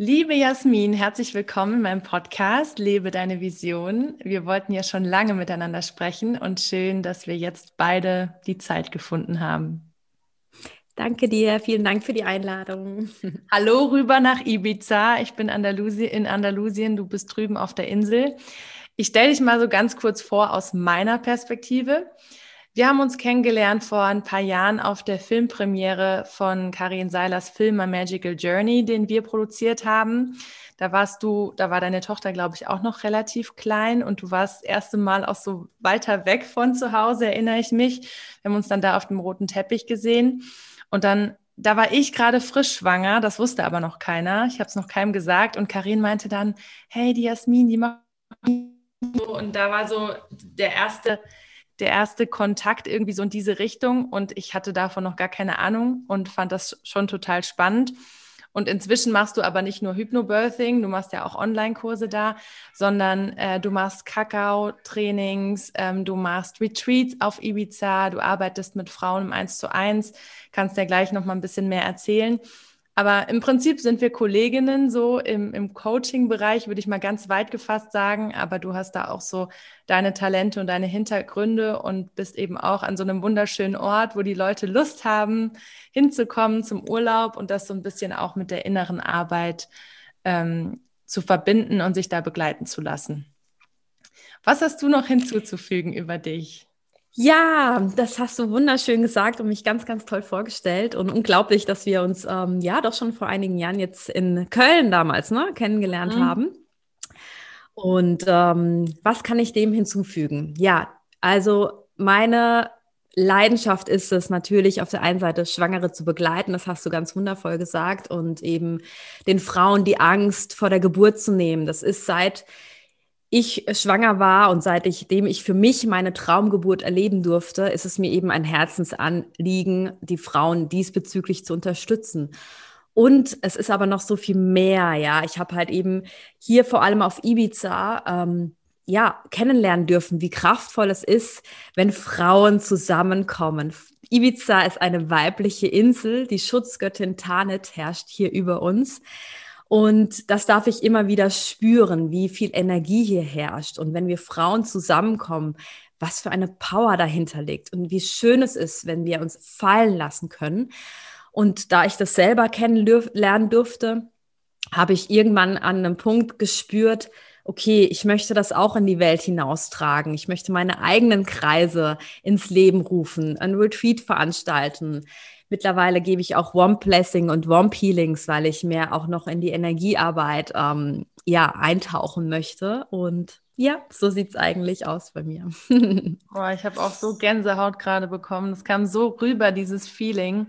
Liebe Jasmin, herzlich willkommen in meinem Podcast Lebe deine Vision. Wir wollten ja schon lange miteinander sprechen und schön, dass wir jetzt beide die Zeit gefunden haben. Danke dir, vielen Dank für die Einladung. Hallo rüber nach Ibiza. Ich bin Andalusi in Andalusien, du bist drüben auf der Insel. Ich stelle dich mal so ganz kurz vor aus meiner Perspektive. Wir haben uns kennengelernt vor ein paar Jahren auf der Filmpremiere von Karin Seilers Film A Magical Journey, den wir produziert haben. Da warst du, da war deine Tochter, glaube ich, auch noch relativ klein und du warst das erste Mal auch so weiter weg von zu Hause, erinnere ich mich. Wir haben uns dann da auf dem roten Teppich gesehen und dann da war ich gerade frisch schwanger, das wusste aber noch keiner. Ich habe es noch keinem gesagt und Karin meinte dann, hey, die Jasmin, die macht und da war so der erste der erste Kontakt irgendwie so in diese Richtung und ich hatte davon noch gar keine Ahnung und fand das schon total spannend. Und inzwischen machst du aber nicht nur Hypnobirthing, du machst ja auch Online-Kurse da, sondern äh, du machst Kakao-Trainings, ähm, du machst Retreats auf Ibiza, du arbeitest mit Frauen im Eins zu eins, kannst ja gleich noch mal ein bisschen mehr erzählen. Aber im Prinzip sind wir Kolleginnen so im, im Coaching-Bereich, würde ich mal ganz weit gefasst sagen. Aber du hast da auch so deine Talente und deine Hintergründe und bist eben auch an so einem wunderschönen Ort, wo die Leute Lust haben, hinzukommen zum Urlaub und das so ein bisschen auch mit der inneren Arbeit ähm, zu verbinden und sich da begleiten zu lassen. Was hast du noch hinzuzufügen über dich? Ja, das hast du wunderschön gesagt und mich ganz, ganz toll vorgestellt. Und unglaublich, dass wir uns ähm, ja doch schon vor einigen Jahren jetzt in Köln damals ne, kennengelernt mhm. haben. Und ähm, was kann ich dem hinzufügen? Ja, also meine Leidenschaft ist es natürlich auf der einen Seite Schwangere zu begleiten, das hast du ganz wundervoll gesagt, und eben den Frauen die Angst vor der Geburt zu nehmen. Das ist seit ich schwanger war und seitdem ich für mich meine Traumgeburt erleben durfte, ist es mir eben ein Herzensanliegen, die Frauen diesbezüglich zu unterstützen. Und es ist aber noch so viel mehr, ja. Ich habe halt eben hier vor allem auf Ibiza ähm, ja kennenlernen dürfen, wie kraftvoll es ist, wenn Frauen zusammenkommen. Ibiza ist eine weibliche Insel, die Schutzgöttin Tanit herrscht hier über uns. Und das darf ich immer wieder spüren, wie viel Energie hier herrscht. Und wenn wir Frauen zusammenkommen, was für eine Power dahinter liegt und wie schön es ist, wenn wir uns fallen lassen können. Und da ich das selber kennenlernen durfte, habe ich irgendwann an einem Punkt gespürt, okay, ich möchte das auch in die Welt hinaustragen. Ich möchte meine eigenen Kreise ins Leben rufen, ein Retreat veranstalten. Mittlerweile gebe ich auch Womp Blessing und Womp Healings, weil ich mehr auch noch in die Energiearbeit ähm, ja, eintauchen möchte. Und ja, so sieht es eigentlich aus bei mir. Boah, ich habe auch so Gänsehaut gerade bekommen. Es kam so rüber, dieses Feeling.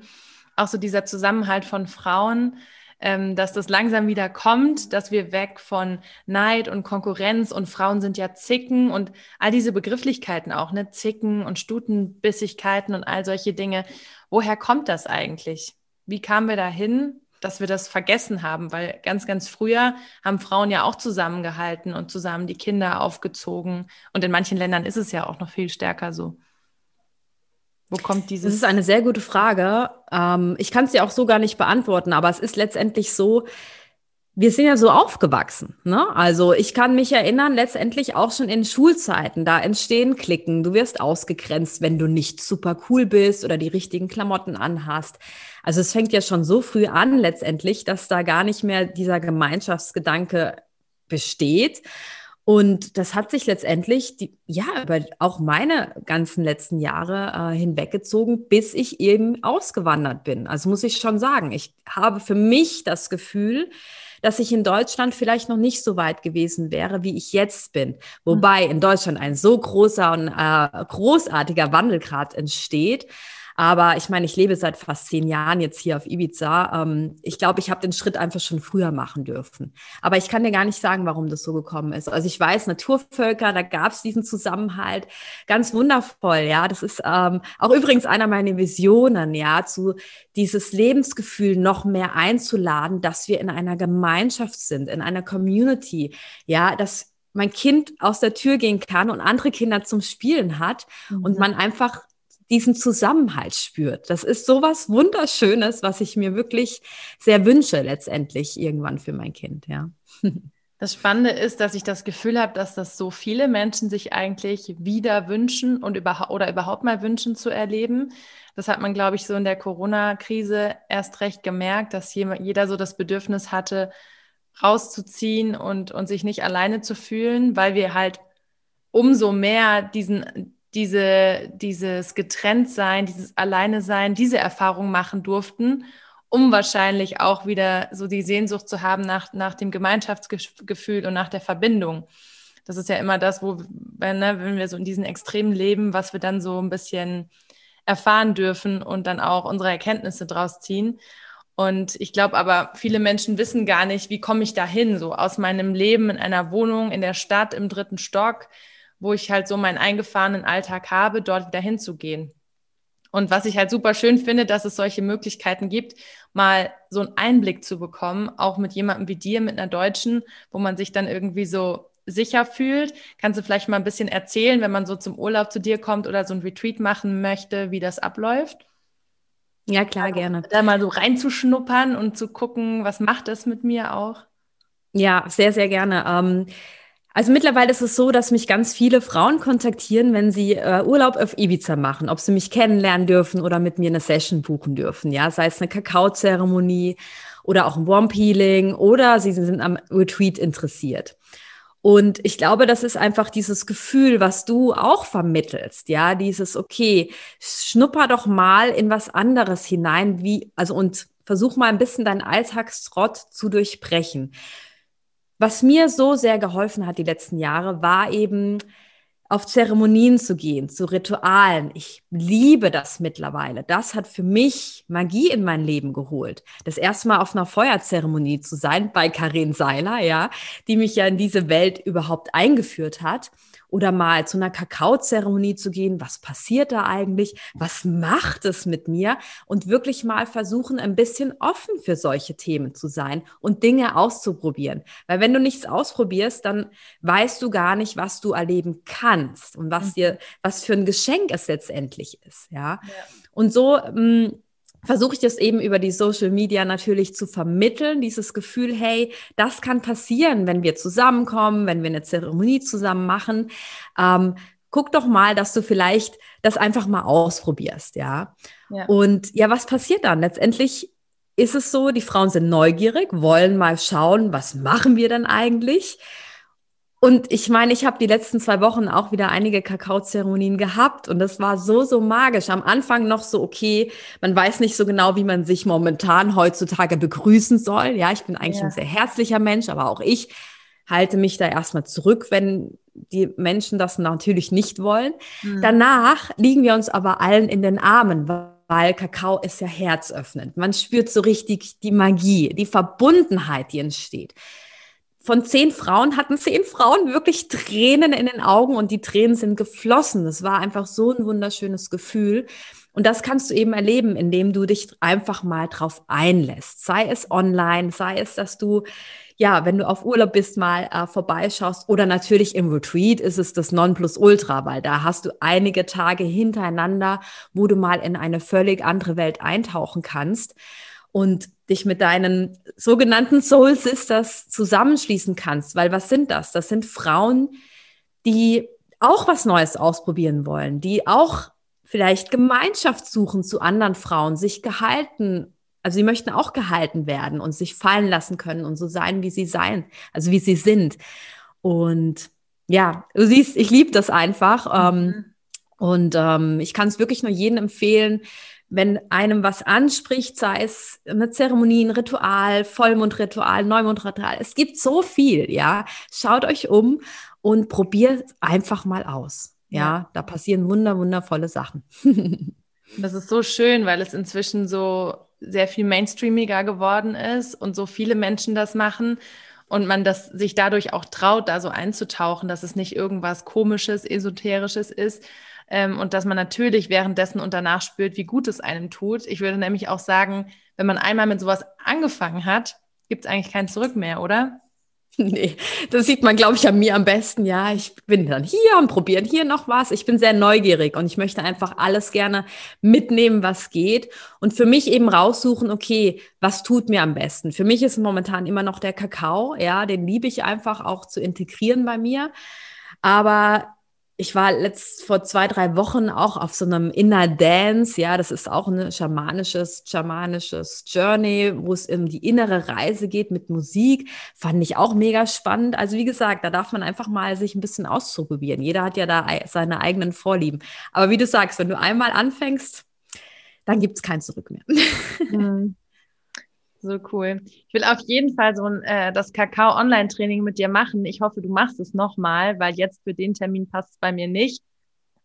Auch so dieser Zusammenhalt von Frauen, ähm, dass das langsam wieder kommt, dass wir weg von Neid und Konkurrenz und Frauen sind ja Zicken und all diese Begrifflichkeiten auch, ne? Zicken und Stutenbissigkeiten und all solche Dinge. Woher kommt das eigentlich? Wie kamen wir dahin, dass wir das vergessen haben? Weil ganz, ganz früher haben Frauen ja auch zusammengehalten und zusammen die Kinder aufgezogen. Und in manchen Ländern ist es ja auch noch viel stärker so. Wo kommt dieses? Das ist eine sehr gute Frage. Ähm, ich kann es dir auch so gar nicht beantworten, aber es ist letztendlich so, wir sind ja so aufgewachsen. Ne? Also ich kann mich erinnern, letztendlich auch schon in Schulzeiten, da entstehen Klicken. Du wirst ausgegrenzt, wenn du nicht super cool bist oder die richtigen Klamotten anhast. Also es fängt ja schon so früh an letztendlich, dass da gar nicht mehr dieser Gemeinschaftsgedanke besteht. Und das hat sich letztendlich, die, ja, über auch meine ganzen letzten Jahre äh, hinweggezogen, bis ich eben ausgewandert bin. Also muss ich schon sagen, ich habe für mich das Gefühl, dass ich in Deutschland vielleicht noch nicht so weit gewesen wäre, wie ich jetzt bin. Wobei in Deutschland ein so großer und äh, großartiger Wandel gerade entsteht. Aber ich meine, ich lebe seit fast zehn Jahren jetzt hier auf Ibiza. Ähm, ich glaube, ich habe den Schritt einfach schon früher machen dürfen. Aber ich kann dir gar nicht sagen, warum das so gekommen ist. Also ich weiß, Naturvölker, da gab es diesen Zusammenhalt. Ganz wundervoll, ja. Das ist ähm, auch übrigens einer meiner Visionen, ja, zu dieses Lebensgefühl noch mehr einzuladen, dass wir in einer Gemeinschaft sind, in einer Community, ja, dass mein Kind aus der Tür gehen kann und andere Kinder zum Spielen hat mhm. und man einfach diesen Zusammenhalt spürt. Das ist sowas Wunderschönes, was ich mir wirklich sehr wünsche letztendlich irgendwann für mein Kind, ja. Das Spannende ist, dass ich das Gefühl habe, dass das so viele Menschen sich eigentlich wieder wünschen und über, oder überhaupt mal wünschen zu erleben. Das hat man, glaube ich, so in der Corona-Krise erst recht gemerkt, dass jeder so das Bedürfnis hatte, rauszuziehen und, und sich nicht alleine zu fühlen, weil wir halt umso mehr diesen, diese, dieses Getrenntsein, dieses Alleinesein, diese Erfahrung machen durften, um wahrscheinlich auch wieder so die Sehnsucht zu haben nach, nach dem Gemeinschaftsgefühl und nach der Verbindung. Das ist ja immer das, wo, wenn, ne, wenn wir so in diesen Extremen leben, was wir dann so ein bisschen erfahren dürfen und dann auch unsere Erkenntnisse draus ziehen. Und ich glaube aber, viele Menschen wissen gar nicht, wie komme ich da hin, so aus meinem Leben in einer Wohnung in der Stadt im dritten Stock wo ich halt so meinen eingefahrenen Alltag habe, dort wieder hinzugehen. Und was ich halt super schön finde, dass es solche Möglichkeiten gibt, mal so einen Einblick zu bekommen, auch mit jemandem wie dir, mit einer Deutschen, wo man sich dann irgendwie so sicher fühlt. Kannst du vielleicht mal ein bisschen erzählen, wenn man so zum Urlaub zu dir kommt oder so ein Retreat machen möchte, wie das abläuft? Ja, klar, also, gerne. Da mal so reinzuschnuppern und zu gucken, was macht das mit mir auch? Ja, sehr, sehr gerne. Ähm, also mittlerweile ist es so, dass mich ganz viele Frauen kontaktieren, wenn sie äh, Urlaub auf Ibiza machen, ob sie mich kennenlernen dürfen oder mit mir eine Session buchen dürfen, ja, sei es eine Kakaozeremonie oder auch ein Warm Peeling oder sie sind am Retreat interessiert. Und ich glaube, das ist einfach dieses Gefühl, was du auch vermittelst, ja, dieses, okay, schnupper doch mal in was anderes hinein, wie, also und versuch mal ein bisschen deinen Alltagstrott zu durchbrechen. Was mir so sehr geholfen hat die letzten Jahre, war eben auf Zeremonien zu gehen, zu Ritualen. Ich liebe das mittlerweile. Das hat für mich Magie in mein Leben geholt. Das erste Mal auf einer Feuerzeremonie zu sein bei Karin Seiler, ja, die mich ja in diese Welt überhaupt eingeführt hat oder mal zu einer Kakaozeremonie zu gehen. Was passiert da eigentlich? Was macht es mit mir? Und wirklich mal versuchen, ein bisschen offen für solche Themen zu sein und Dinge auszuprobieren. Weil wenn du nichts ausprobierst, dann weißt du gar nicht, was du erleben kannst und was mhm. dir, was für ein Geschenk es letztendlich ist. Ja. ja. Und so, mh, hm, versuche ich das eben über die Social Media natürlich zu vermitteln, dieses Gefühl, hey, das kann passieren, wenn wir zusammenkommen, wenn wir eine Zeremonie zusammen machen. Ähm, guck doch mal, dass du vielleicht das einfach mal ausprobierst, ja? ja. Und ja, was passiert dann? Letztendlich ist es so, die Frauen sind neugierig, wollen mal schauen, was machen wir denn eigentlich? Und ich meine, ich habe die letzten zwei Wochen auch wieder einige Kakaozeremonien gehabt und das war so, so magisch. Am Anfang noch so, okay, man weiß nicht so genau, wie man sich momentan heutzutage begrüßen soll. Ja, ich bin eigentlich ja. ein sehr herzlicher Mensch, aber auch ich halte mich da erstmal zurück, wenn die Menschen das natürlich nicht wollen. Mhm. Danach liegen wir uns aber allen in den Armen, weil Kakao ist ja herzöffnend. Man spürt so richtig die Magie, die Verbundenheit, die entsteht von zehn Frauen hatten zehn Frauen wirklich Tränen in den Augen und die Tränen sind geflossen. Das war einfach so ein wunderschönes Gefühl. Und das kannst du eben erleben, indem du dich einfach mal drauf einlässt. Sei es online, sei es, dass du, ja, wenn du auf Urlaub bist, mal äh, vorbeischaust oder natürlich im Retreat ist es das Nonplusultra, weil da hast du einige Tage hintereinander, wo du mal in eine völlig andere Welt eintauchen kannst und dich mit deinen sogenannten Soul Sisters zusammenschließen kannst. Weil was sind das? Das sind Frauen, die auch was Neues ausprobieren wollen, die auch vielleicht Gemeinschaft suchen zu anderen Frauen, sich gehalten, also sie möchten auch gehalten werden und sich fallen lassen können und so sein, wie sie sein, also wie sie sind. Und ja, du siehst, ich liebe das einfach. Ähm, mhm. und ähm, ich kann es wirklich nur jedem empfehlen, wenn einem was anspricht, sei es eine Zeremonie, ein Ritual, Vollmondritual, Neumondritual. Es gibt so viel, ja. Schaut euch um und probiert einfach mal aus. Ja, ja. da passieren wunder, wundervolle Sachen. Das ist so schön, weil es inzwischen so sehr viel mainstreamiger geworden ist und so viele Menschen das machen und man das sich dadurch auch traut, da so einzutauchen, dass es nicht irgendwas komisches, esoterisches ist ähm, und dass man natürlich währenddessen und danach spürt, wie gut es einem tut. Ich würde nämlich auch sagen, wenn man einmal mit sowas angefangen hat, gibt es eigentlich kein Zurück mehr, oder? Nee, das sieht man, glaube ich, an mir am besten. Ja, ich bin dann hier und probieren hier noch was. Ich bin sehr neugierig und ich möchte einfach alles gerne mitnehmen, was geht. Und für mich eben raussuchen, okay, was tut mir am besten? Für mich ist momentan immer noch der Kakao. Ja, den liebe ich einfach auch zu integrieren bei mir. Aber ich war letzt vor zwei, drei Wochen auch auf so einem Inner Dance. Ja, das ist auch ein schamanisches, schamanisches Journey, wo es um die innere Reise geht mit Musik. Fand ich auch mega spannend. Also wie gesagt, da darf man einfach mal sich ein bisschen auszuprobieren. Jeder hat ja da seine eigenen Vorlieben. Aber wie du sagst, wenn du einmal anfängst, dann gibt es kein Zurück mehr. Mhm. So cool. Ich will auf jeden Fall so ein äh, das Kakao-Online-Training mit dir machen. Ich hoffe, du machst es nochmal, weil jetzt für den Termin passt es bei mir nicht.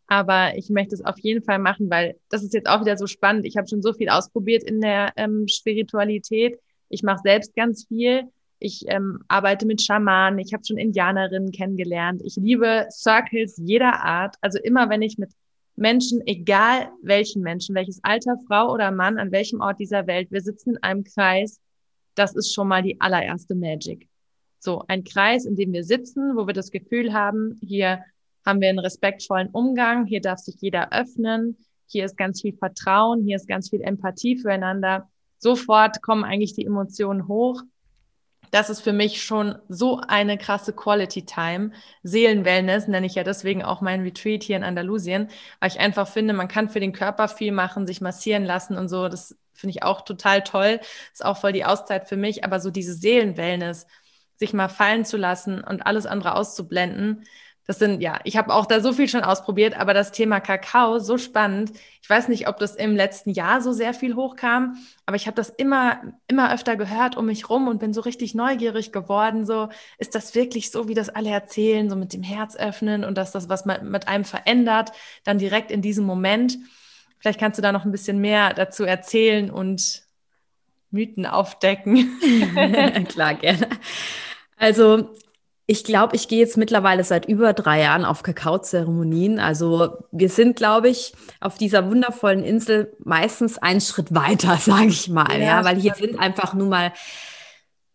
Aber ich möchte es auf jeden Fall machen, weil das ist jetzt auch wieder so spannend. Ich habe schon so viel ausprobiert in der ähm, Spiritualität. Ich mache selbst ganz viel. Ich ähm, arbeite mit Schamanen. Ich habe schon Indianerinnen kennengelernt. Ich liebe Circles jeder Art. Also immer, wenn ich mit Menschen, egal welchen Menschen, welches Alter, Frau oder Mann, an welchem Ort dieser Welt, wir sitzen in einem Kreis, das ist schon mal die allererste Magic. So, ein Kreis, in dem wir sitzen, wo wir das Gefühl haben, hier haben wir einen respektvollen Umgang, hier darf sich jeder öffnen, hier ist ganz viel Vertrauen, hier ist ganz viel Empathie füreinander. Sofort kommen eigentlich die Emotionen hoch das ist für mich schon so eine krasse Quality Time. Seelenwellness nenne ich ja deswegen auch mein Retreat hier in Andalusien, weil ich einfach finde, man kann für den Körper viel machen, sich massieren lassen und so. Das finde ich auch total toll. Ist auch voll die Auszeit für mich. Aber so diese Seelenwellness, sich mal fallen zu lassen und alles andere auszublenden, das sind, ja, ich habe auch da so viel schon ausprobiert, aber das Thema Kakao, so spannend. Ich weiß nicht, ob das im letzten Jahr so sehr viel hochkam, aber ich habe das immer, immer öfter gehört um mich rum und bin so richtig neugierig geworden. So, ist das wirklich so, wie das alle erzählen, so mit dem Herz öffnen und dass das was mit einem verändert, dann direkt in diesem Moment? Vielleicht kannst du da noch ein bisschen mehr dazu erzählen und Mythen aufdecken. Klar, gerne. Also ich glaube, ich gehe jetzt mittlerweile seit über drei Jahren auf Kakaozeremonien. Also wir sind, glaube ich, auf dieser wundervollen Insel meistens einen Schritt weiter, sage ich mal. Ja, ja weil hier sind einfach nun mal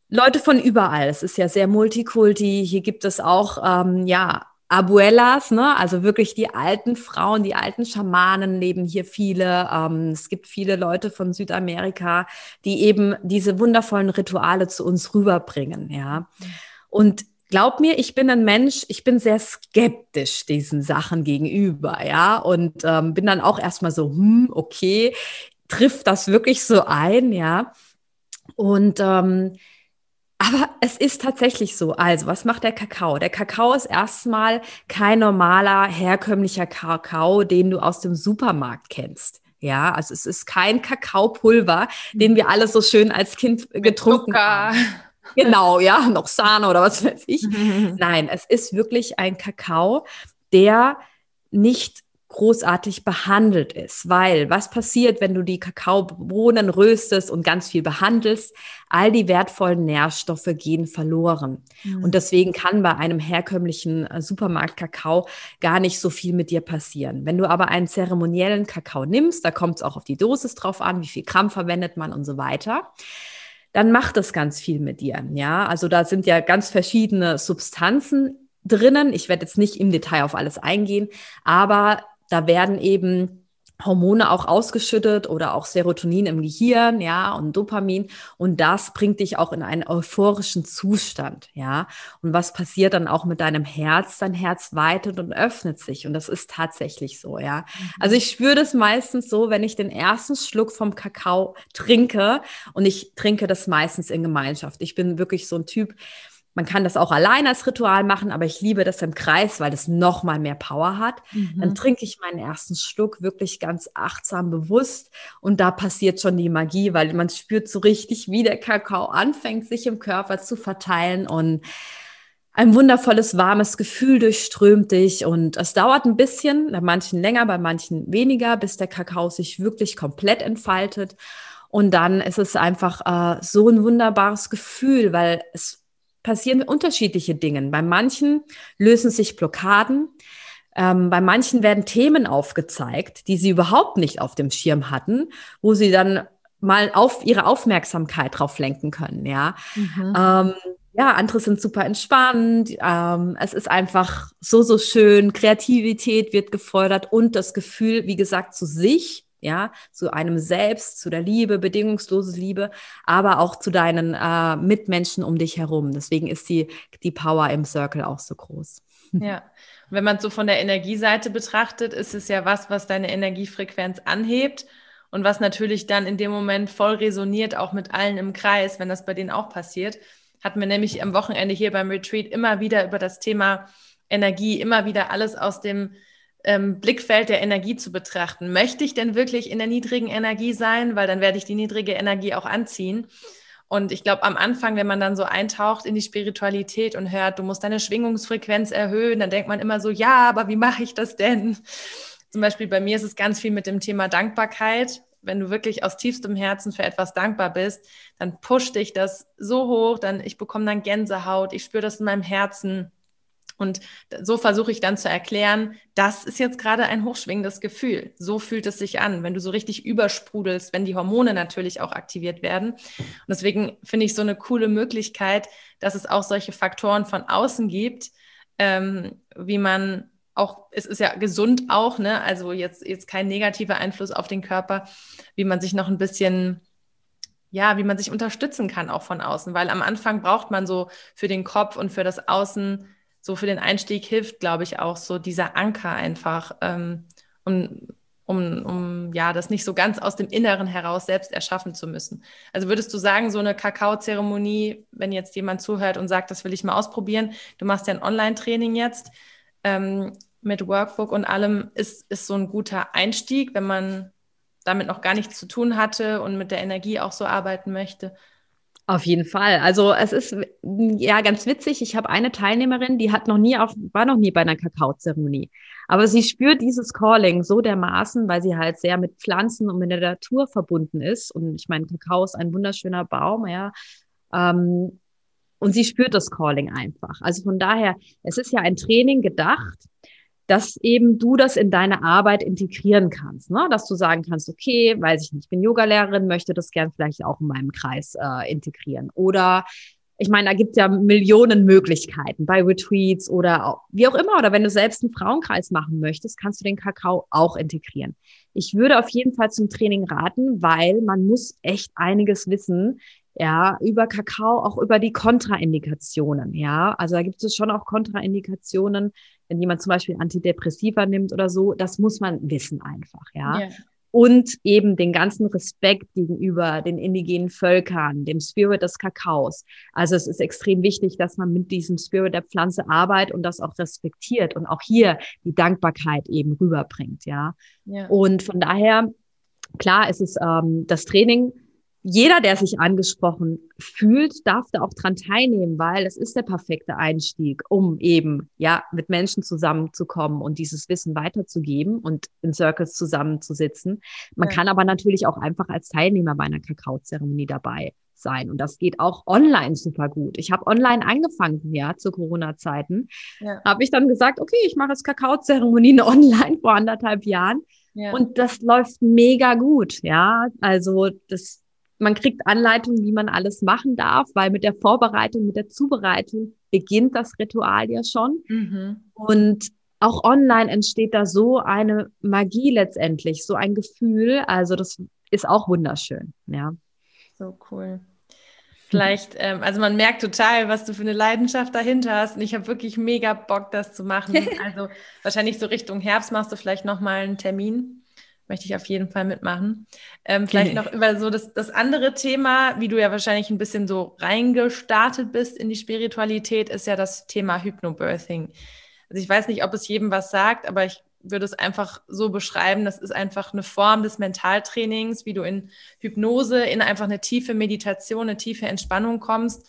Leute von überall. Es ist ja sehr multikulti. Hier gibt es auch, ähm, ja, Abuelas, ne? also wirklich die alten Frauen, die alten Schamanen leben hier viele. Ähm, es gibt viele Leute von Südamerika, die eben diese wundervollen Rituale zu uns rüberbringen. Ja. Mhm. Und glaub mir, ich bin ein Mensch, ich bin sehr skeptisch diesen Sachen gegenüber, ja, und ähm, bin dann auch erstmal so, hm, okay, trifft das wirklich so ein, ja. Und ähm, aber es ist tatsächlich so. Also, was macht der Kakao? Der Kakao ist erstmal kein normaler, herkömmlicher Kakao, den du aus dem Supermarkt kennst. Ja, also es ist kein Kakaopulver, den wir alle so schön als Kind getrunken haben. Genau, ja, noch Sahne oder was weiß ich. Nein, es ist wirklich ein Kakao, der nicht großartig behandelt ist, weil was passiert, wenn du die Kakaobohnen röstest und ganz viel behandelst? All die wertvollen Nährstoffe gehen verloren. Mhm. Und deswegen kann bei einem herkömmlichen äh, Supermarkt-Kakao gar nicht so viel mit dir passieren. Wenn du aber einen zeremoniellen Kakao nimmst, da kommt es auch auf die Dosis drauf an, wie viel Gramm verwendet man und so weiter dann macht das ganz viel mit dir. Ja, also da sind ja ganz verschiedene Substanzen drinnen. Ich werde jetzt nicht im Detail auf alles eingehen, aber da werden eben Hormone auch ausgeschüttet oder auch Serotonin im Gehirn, ja, und Dopamin. Und das bringt dich auch in einen euphorischen Zustand, ja. Und was passiert dann auch mit deinem Herz? Dein Herz weitet und öffnet sich. Und das ist tatsächlich so, ja. Mhm. Also ich spüre das meistens so, wenn ich den ersten Schluck vom Kakao trinke und ich trinke das meistens in Gemeinschaft. Ich bin wirklich so ein Typ, man kann das auch allein als Ritual machen, aber ich liebe das im Kreis, weil das noch mal mehr Power hat. Mhm. Dann trinke ich meinen ersten Schluck wirklich ganz achtsam, bewusst und da passiert schon die Magie, weil man spürt so richtig, wie der Kakao anfängt, sich im Körper zu verteilen und ein wundervolles, warmes Gefühl durchströmt dich und es dauert ein bisschen, bei manchen länger, bei manchen weniger, bis der Kakao sich wirklich komplett entfaltet. Und dann ist es einfach äh, so ein wunderbares Gefühl, weil es passieren unterschiedliche Dinge. Bei manchen lösen sich Blockaden, ähm, bei manchen werden Themen aufgezeigt, die sie überhaupt nicht auf dem Schirm hatten, wo sie dann mal auf ihre Aufmerksamkeit drauf lenken können, ja. Mhm. Ähm, ja, andere sind super entspannt. Ähm, es ist einfach so, so schön. Kreativität wird gefordert und das Gefühl, wie gesagt, zu sich, ja, zu einem selbst, zu der Liebe, bedingungslose Liebe, aber auch zu deinen äh, Mitmenschen um dich herum. Deswegen ist die, die Power im Circle auch so groß. Ja, wenn man es so von der Energieseite betrachtet, ist es ja was, was deine Energiefrequenz anhebt und was natürlich dann in dem Moment voll resoniert, auch mit allen im Kreis, wenn das bei denen auch passiert. Hatten wir nämlich am Wochenende hier beim Retreat immer wieder über das Thema Energie, immer wieder alles aus dem ähm, Blickfeld der Energie zu betrachten. Möchte ich denn wirklich in der niedrigen Energie sein? Weil dann werde ich die niedrige Energie auch anziehen. Und ich glaube, am Anfang, wenn man dann so eintaucht in die Spiritualität und hört, du musst deine Schwingungsfrequenz erhöhen, dann denkt man immer so, ja, aber wie mache ich das denn? Zum Beispiel bei mir ist es ganz viel mit dem Thema Dankbarkeit. Wenn du wirklich aus tiefstem Herzen für etwas dankbar bist, dann pusht dich das so hoch, dann ich bekomme dann Gänsehaut, ich spüre das in meinem Herzen. Und so versuche ich dann zu erklären, das ist jetzt gerade ein hochschwingendes Gefühl. So fühlt es sich an, wenn du so richtig übersprudelst, wenn die Hormone natürlich auch aktiviert werden. Und deswegen finde ich so eine coole Möglichkeit, dass es auch solche Faktoren von außen gibt, ähm, wie man auch, es ist ja gesund auch, ne? Also jetzt, jetzt kein negativer Einfluss auf den Körper, wie man sich noch ein bisschen ja, wie man sich unterstützen kann auch von außen, weil am Anfang braucht man so für den Kopf und für das Außen so für den Einstieg hilft, glaube ich, auch so dieser Anker einfach, ähm, um, um, um ja, das nicht so ganz aus dem Inneren heraus selbst erschaffen zu müssen. Also würdest du sagen, so eine Kakaozeremonie, wenn jetzt jemand zuhört und sagt, das will ich mal ausprobieren, du machst ja ein Online-Training jetzt ähm, mit Workbook und allem, ist, ist so ein guter Einstieg, wenn man damit noch gar nichts zu tun hatte und mit der Energie auch so arbeiten möchte? Auf jeden Fall. Also es ist ja ganz witzig. Ich habe eine Teilnehmerin, die hat noch nie auf, war noch nie bei einer Kakaozeremonie. Aber sie spürt dieses Calling so dermaßen, weil sie halt sehr mit Pflanzen und mit der Natur verbunden ist. Und ich meine, Kakao ist ein wunderschöner Baum, ja. Ähm, und sie spürt das Calling einfach. Also von daher, es ist ja ein Training gedacht, dass eben du das in deine Arbeit integrieren kannst, ne? dass du sagen kannst, okay, weiß ich nicht, ich bin Yogalehrerin, möchte das gern vielleicht auch in meinem Kreis äh, integrieren. Oder ich meine, da gibt es ja Millionen Möglichkeiten bei Retreats oder wie auch immer. Oder wenn du selbst einen Frauenkreis machen möchtest, kannst du den Kakao auch integrieren. Ich würde auf jeden Fall zum Training raten, weil man muss echt einiges wissen, ja, über Kakao, auch über die Kontraindikationen, ja. Also da gibt es schon auch Kontraindikationen, wenn jemand zum Beispiel Antidepressiva nimmt oder so, das muss man wissen einfach, ja. Yeah. Und eben den ganzen Respekt gegenüber den indigenen Völkern, dem Spirit des Kakaos. Also es ist extrem wichtig, dass man mit diesem Spirit der Pflanze arbeitet und das auch respektiert und auch hier die Dankbarkeit eben rüberbringt, ja. Yeah. Und von daher, klar, ist es ähm, das Training jeder, der sich angesprochen fühlt, darf da auch dran teilnehmen, weil es ist der perfekte Einstieg, um eben ja mit Menschen zusammenzukommen und dieses Wissen weiterzugeben und in Circles zusammenzusitzen. Man ja. kann aber natürlich auch einfach als Teilnehmer bei einer Kakaozeremonie dabei sein und das geht auch online super gut. Ich habe online angefangen, ja, zu Corona-Zeiten. Ja. Habe ich dann gesagt, okay, ich mache jetzt Kakaozeremonien online vor anderthalb Jahren. Ja. Und das läuft mega gut, ja. Also das man kriegt Anleitungen, wie man alles machen darf, weil mit der Vorbereitung, mit der Zubereitung beginnt das Ritual ja schon. Mhm. Und auch online entsteht da so eine Magie letztendlich, so ein Gefühl. Also das ist auch wunderschön, ja. So cool. Vielleicht, ähm, also man merkt total, was du für eine Leidenschaft dahinter hast. Und ich habe wirklich mega Bock, das zu machen. Also wahrscheinlich so Richtung Herbst machst du vielleicht nochmal einen Termin möchte ich auf jeden Fall mitmachen. Ähm, vielleicht noch über so das, das andere Thema, wie du ja wahrscheinlich ein bisschen so reingestartet bist in die Spiritualität, ist ja das Thema Hypnobirthing. Also ich weiß nicht, ob es jedem was sagt, aber ich würde es einfach so beschreiben, das ist einfach eine Form des Mentaltrainings, wie du in Hypnose, in einfach eine tiefe Meditation, eine tiefe Entspannung kommst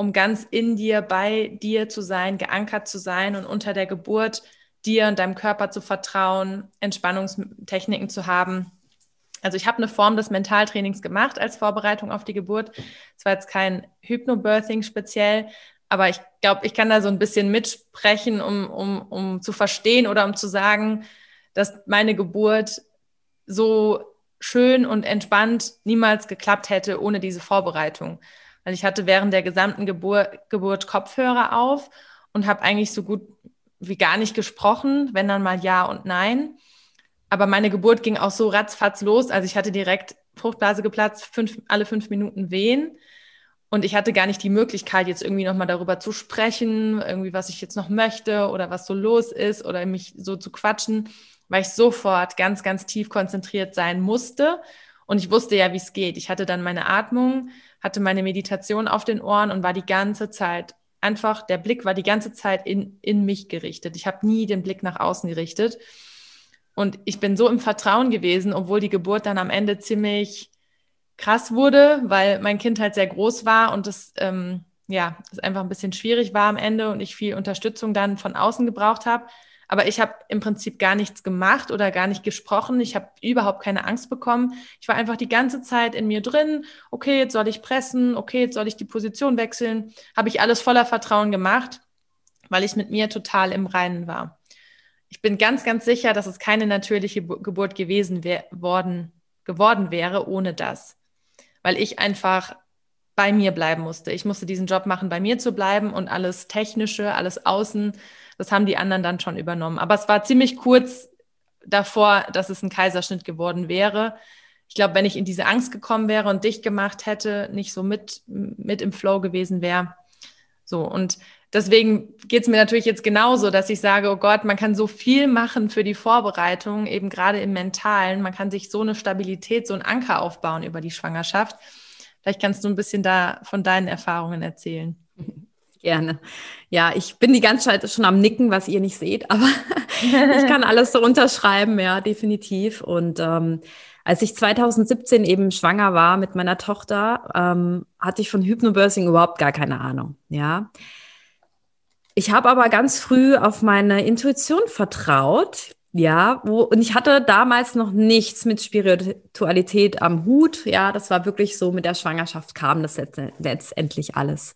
um ganz in dir, bei dir zu sein, geankert zu sein und unter der Geburt dir und deinem Körper zu vertrauen, Entspannungstechniken zu haben. Also ich habe eine Form des Mentaltrainings gemacht als Vorbereitung auf die Geburt. Es war jetzt kein Hypnobirthing speziell, aber ich glaube, ich kann da so ein bisschen mitsprechen, um, um, um zu verstehen oder um zu sagen, dass meine Geburt so schön und entspannt niemals geklappt hätte ohne diese Vorbereitung. Weil ich hatte während der gesamten Gebur Geburt Kopfhörer auf und habe eigentlich so gut wie gar nicht gesprochen, wenn dann mal Ja und Nein. Aber meine Geburt ging auch so ratzfatz los. Also ich hatte direkt Fruchtblase geplatzt, fünf, alle fünf Minuten Wehen. Und ich hatte gar nicht die Möglichkeit, jetzt irgendwie nochmal darüber zu sprechen, irgendwie, was ich jetzt noch möchte oder was so los ist oder mich so zu quatschen, weil ich sofort ganz, ganz tief konzentriert sein musste. Und ich wusste ja, wie es geht. Ich hatte dann meine Atmung, hatte meine Meditation auf den Ohren und war die ganze Zeit einfach, der Blick war die ganze Zeit in, in mich gerichtet. Ich habe nie den Blick nach außen gerichtet. Und ich bin so im Vertrauen gewesen, obwohl die Geburt dann am Ende ziemlich krass wurde, weil mein Kind halt sehr groß war und es ähm, ja, es einfach ein bisschen schwierig war am Ende und ich viel Unterstützung dann von außen gebraucht habe. Aber ich habe im Prinzip gar nichts gemacht oder gar nicht gesprochen. Ich habe überhaupt keine Angst bekommen. Ich war einfach die ganze Zeit in mir drin. Okay, jetzt soll ich pressen. Okay, jetzt soll ich die Position wechseln. Habe ich alles voller Vertrauen gemacht, weil ich mit mir total im Reinen war. Ich bin ganz, ganz sicher, dass es keine natürliche Geburt gewesen worden, geworden wäre ohne das weil ich einfach bei mir bleiben musste. Ich musste diesen Job machen, bei mir zu bleiben und alles Technische, alles Außen, das haben die anderen dann schon übernommen. Aber es war ziemlich kurz davor, dass es ein Kaiserschnitt geworden wäre. Ich glaube, wenn ich in diese Angst gekommen wäre und dicht gemacht hätte, nicht so mit, mit im Flow gewesen wäre. So, und deswegen geht es mir natürlich jetzt genauso, dass ich sage, oh Gott, man kann so viel machen für die Vorbereitung, eben gerade im Mentalen. Man kann sich so eine Stabilität, so einen Anker aufbauen über die Schwangerschaft. Vielleicht kannst du ein bisschen da von deinen Erfahrungen erzählen. Gerne. Ja, ich bin die ganze Zeit schon am Nicken, was ihr nicht seht, aber ich kann alles so unterschreiben, ja, definitiv. Und ähm, als ich 2017 eben schwanger war mit meiner Tochter, ähm, hatte ich von Hypnobirthing überhaupt gar keine Ahnung, ja. Ich habe aber ganz früh auf meine Intuition vertraut. Ja, wo, und ich hatte damals noch nichts mit Spiritualität am Hut. Ja, das war wirklich so, mit der Schwangerschaft kam das letztendlich alles.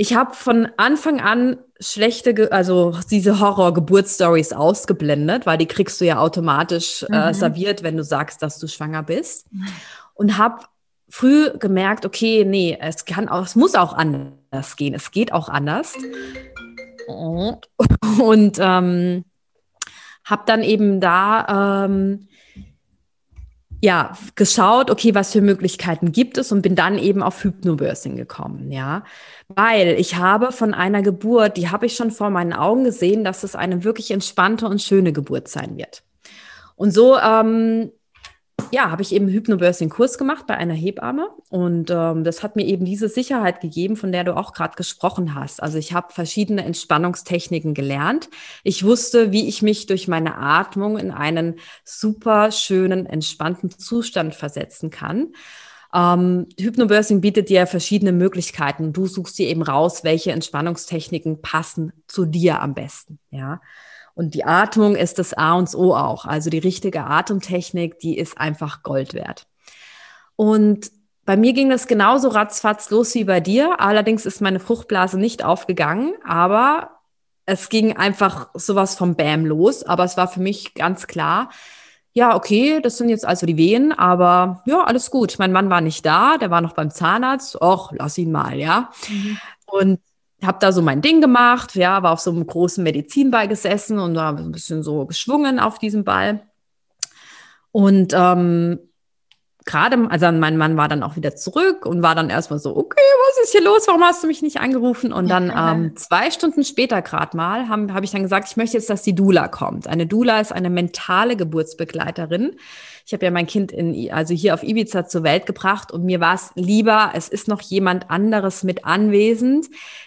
Ich habe von Anfang an schlechte, also diese Horror-Geburtsstories ausgeblendet, weil die kriegst du ja automatisch äh, mhm. serviert, wenn du sagst, dass du schwanger bist. Und habe früh gemerkt, okay, nee, es kann auch, es muss auch anders gehen. Es geht auch anders. Und ähm, habe dann eben da ähm, ja geschaut, okay, was für Möglichkeiten gibt es und bin dann eben auf Hypnobirthing gekommen, ja, weil ich habe von einer Geburt, die habe ich schon vor meinen Augen gesehen, dass es eine wirklich entspannte und schöne Geburt sein wird. Und so ähm, ja, habe ich eben Hypnobirthing-Kurs gemacht bei einer Hebamme und ähm, das hat mir eben diese Sicherheit gegeben, von der du auch gerade gesprochen hast. Also ich habe verschiedene Entspannungstechniken gelernt. Ich wusste, wie ich mich durch meine Atmung in einen super schönen, entspannten Zustand versetzen kann. Ähm, Hypnobirthing bietet dir verschiedene Möglichkeiten. Du suchst dir eben raus, welche Entspannungstechniken passen zu dir am besten. Ja. Und die Atmung ist das A und O auch. Also die richtige Atemtechnik, die ist einfach Gold wert. Und bei mir ging das genauso ratzfatz los wie bei dir. Allerdings ist meine Fruchtblase nicht aufgegangen, aber es ging einfach sowas vom Bam los. Aber es war für mich ganz klar, ja, okay, das sind jetzt also die Wehen, aber ja, alles gut. Mein Mann war nicht da, der war noch beim Zahnarzt. Och, lass ihn mal, ja. Mhm. Und habe da so mein Ding gemacht, ja, war auf so einem großen Medizinball gesessen und da ein bisschen so geschwungen auf diesem Ball. Und ähm, gerade, also mein Mann war dann auch wieder zurück und war dann erstmal so, okay, was ist hier los? Warum hast du mich nicht angerufen? Und dann ähm, zwei Stunden später gerade mal habe hab ich dann gesagt, ich möchte jetzt, dass die Dula kommt. Eine Dula ist eine mentale Geburtsbegleiterin, ich habe ja mein Kind in, also hier auf Ibiza zur Welt gebracht und mir war es lieber, es ist noch jemand anderes mit anwesend,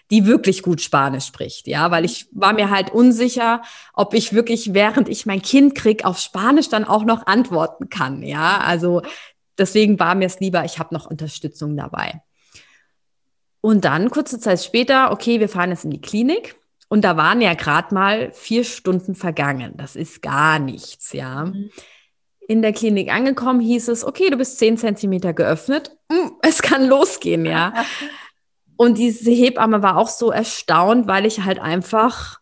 die wirklich gut Spanisch spricht. Ja, weil ich war mir halt unsicher, ob ich wirklich, während ich mein Kind krieg, auf Spanisch dann auch noch antworten kann. Ja, also deswegen war mir es lieber, ich habe noch Unterstützung dabei. Und dann kurze Zeit später, okay, wir fahren jetzt in die Klinik. Und da waren ja gerade mal vier Stunden vergangen. Das ist gar nichts, ja. Mhm. In der Klinik angekommen hieß es, okay, du bist zehn Zentimeter geöffnet. Mm, es kann losgehen, ja. Und diese Hebamme war auch so erstaunt, weil ich halt einfach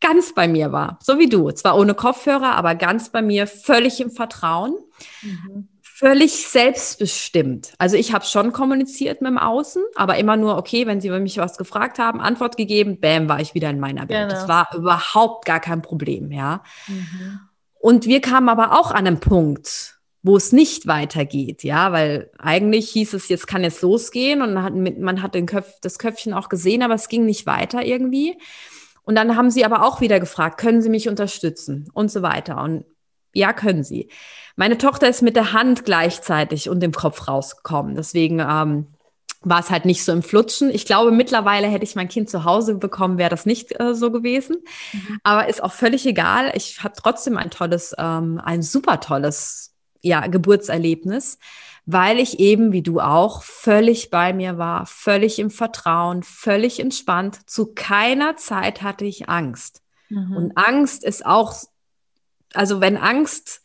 ganz bei mir war. So wie du. Zwar ohne Kopfhörer, aber ganz bei mir, völlig im Vertrauen. Mhm völlig selbstbestimmt. Also ich habe schon kommuniziert mit dem Außen, aber immer nur, okay, wenn sie mich was gefragt haben, Antwort gegeben, bam, war ich wieder in meiner Welt. Genau. Das war überhaupt gar kein Problem, ja. Mhm. Und wir kamen aber auch an einen Punkt, wo es nicht weitergeht, ja, weil eigentlich hieß es, jetzt kann es losgehen und man hat, man hat den Köpf, das Köpfchen auch gesehen, aber es ging nicht weiter irgendwie. Und dann haben sie aber auch wieder gefragt, können Sie mich unterstützen und so weiter. Und ja, können Sie. Meine Tochter ist mit der Hand gleichzeitig und dem Kopf rausgekommen. Deswegen ähm, war es halt nicht so im Flutschen. Ich glaube, mittlerweile hätte ich mein Kind zu Hause bekommen, wäre das nicht äh, so gewesen. Mhm. Aber ist auch völlig egal. Ich habe trotzdem ein tolles, ähm, ein super tolles ja, Geburtserlebnis, weil ich eben, wie du auch, völlig bei mir war, völlig im Vertrauen, völlig entspannt. Zu keiner Zeit hatte ich Angst. Mhm. Und Angst ist auch, also wenn Angst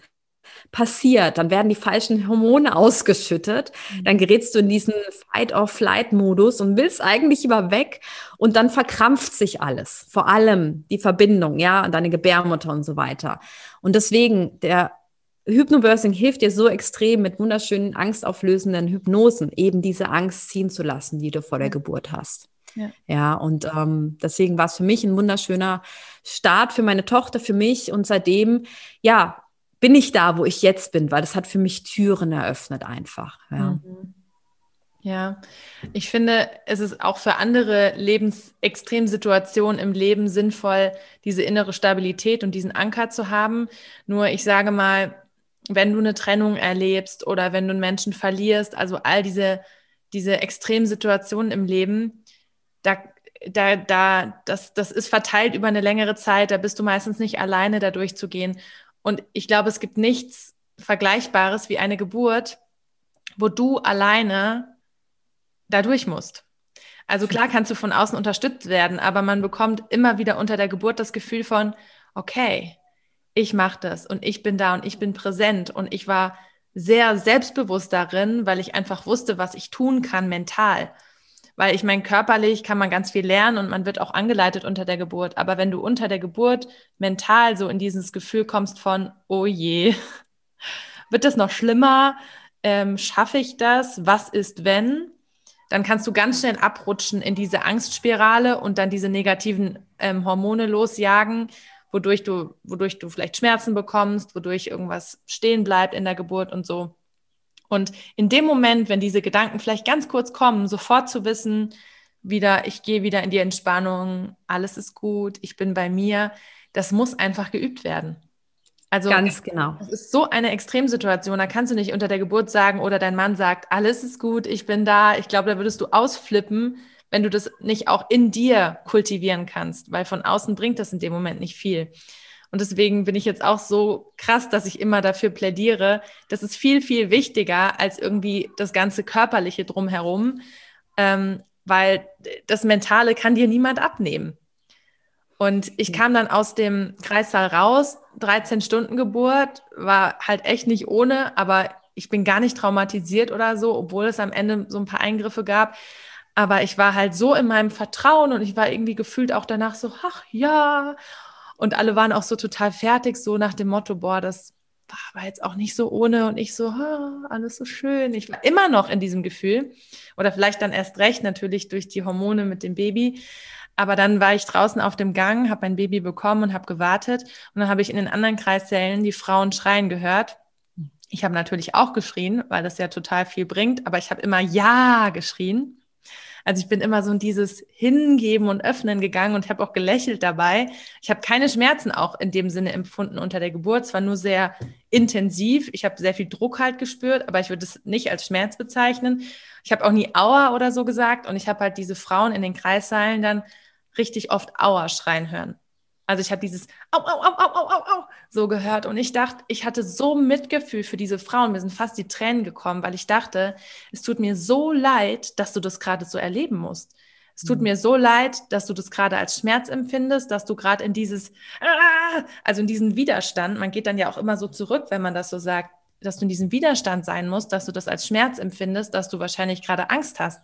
passiert, dann werden die falschen Hormone ausgeschüttet, mhm. dann gerätst du in diesen Fight-or-Flight-Modus und willst eigentlich über weg und dann verkrampft sich alles, vor allem die Verbindung, ja, deine Gebärmutter und so weiter. Und deswegen, der Hypnobirthing hilft dir so extrem mit wunderschönen angstauflösenden Hypnosen, eben diese Angst ziehen zu lassen, die du vor der Geburt hast. Ja, ja und ähm, deswegen war es für mich ein wunderschöner Start für meine Tochter, für mich und seitdem, ja, bin ich da, wo ich jetzt bin, weil das hat für mich Türen eröffnet einfach. Ja. Mhm. Ja, ich finde, es ist auch für andere Lebensextremsituationen im Leben sinnvoll, diese innere Stabilität und diesen Anker zu haben. Nur ich sage mal, wenn du eine Trennung erlebst oder wenn du einen Menschen verlierst, also all diese, diese Extremsituationen im Leben, da, da, da, das, das ist verteilt über eine längere Zeit, da bist du meistens nicht alleine, da durchzugehen. Und ich glaube, es gibt nichts Vergleichbares wie eine Geburt, wo du alleine da durch musst. Also klar kannst du von außen unterstützt werden, aber man bekommt immer wieder unter der Geburt das Gefühl von, okay, ich mache das und ich bin da und ich bin präsent und ich war sehr selbstbewusst darin, weil ich einfach wusste, was ich tun kann mental weil ich meine, körperlich kann man ganz viel lernen und man wird auch angeleitet unter der Geburt. Aber wenn du unter der Geburt mental so in dieses Gefühl kommst von, oh je, wird das noch schlimmer? Ähm, schaffe ich das? Was ist, wenn? Dann kannst du ganz schnell abrutschen in diese Angstspirale und dann diese negativen ähm, Hormone losjagen, wodurch du, wodurch du vielleicht Schmerzen bekommst, wodurch irgendwas stehen bleibt in der Geburt und so. Und in dem Moment, wenn diese Gedanken vielleicht ganz kurz kommen, sofort zu wissen, wieder, ich gehe wieder in die Entspannung, alles ist gut, ich bin bei mir, das muss einfach geübt werden. Also ganz genau. Es ist so eine Extremsituation, da kannst du nicht unter der Geburt sagen oder dein Mann sagt, alles ist gut, ich bin da. Ich glaube, da würdest du ausflippen, wenn du das nicht auch in dir kultivieren kannst, weil von außen bringt das in dem Moment nicht viel. Und deswegen bin ich jetzt auch so krass, dass ich immer dafür plädiere. Das ist viel, viel wichtiger als irgendwie das ganze Körperliche drumherum, ähm, weil das Mentale kann dir niemand abnehmen. Und ich kam dann aus dem Kreissaal raus, 13 Stunden Geburt, war halt echt nicht ohne, aber ich bin gar nicht traumatisiert oder so, obwohl es am Ende so ein paar Eingriffe gab. Aber ich war halt so in meinem Vertrauen und ich war irgendwie gefühlt auch danach so, ach ja. Und alle waren auch so total fertig, so nach dem Motto, boah, das war jetzt auch nicht so ohne. Und ich so, ah, alles so schön. Ich war immer noch in diesem Gefühl. Oder vielleicht dann erst recht, natürlich durch die Hormone mit dem Baby. Aber dann war ich draußen auf dem Gang, habe mein Baby bekommen und habe gewartet. Und dann habe ich in den anderen Kreissälen die Frauen schreien gehört. Ich habe natürlich auch geschrien, weil das ja total viel bringt, aber ich habe immer Ja geschrien. Also ich bin immer so in dieses Hingeben und Öffnen gegangen und habe auch gelächelt dabei. Ich habe keine Schmerzen auch in dem Sinne empfunden unter der Geburt. Es war nur sehr intensiv. Ich habe sehr viel Druck halt gespürt, aber ich würde es nicht als Schmerz bezeichnen. Ich habe auch nie Aua oder so gesagt und ich habe halt diese Frauen in den Kreisseilen dann richtig oft Aua schreien hören. Also ich habe dieses au, au, au, au, au, au, au so gehört und ich dachte, ich hatte so Mitgefühl für diese Frauen. Mir sind fast die Tränen gekommen, weil ich dachte, es tut mir so leid, dass du das gerade so erleben musst. Es tut mhm. mir so leid, dass du das gerade als Schmerz empfindest, dass du gerade in dieses, also in diesen Widerstand, man geht dann ja auch immer so zurück, wenn man das so sagt, dass du in diesem Widerstand sein musst, dass du das als Schmerz empfindest, dass du wahrscheinlich gerade Angst hast.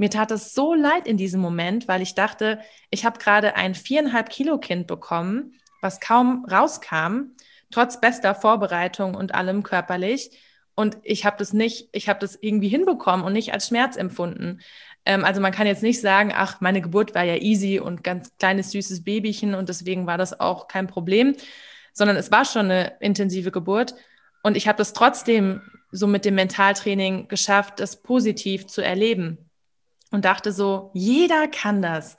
Mir tat es so leid in diesem Moment, weil ich dachte, ich habe gerade ein viereinhalb Kilo Kind bekommen, was kaum rauskam, trotz bester Vorbereitung und allem körperlich. Und ich habe das nicht, ich habe das irgendwie hinbekommen und nicht als Schmerz empfunden. Ähm, also man kann jetzt nicht sagen, ach, meine Geburt war ja easy und ganz kleines süßes Babychen und deswegen war das auch kein Problem, sondern es war schon eine intensive Geburt. Und ich habe das trotzdem so mit dem Mentaltraining geschafft, das positiv zu erleben. Und dachte so, jeder kann das.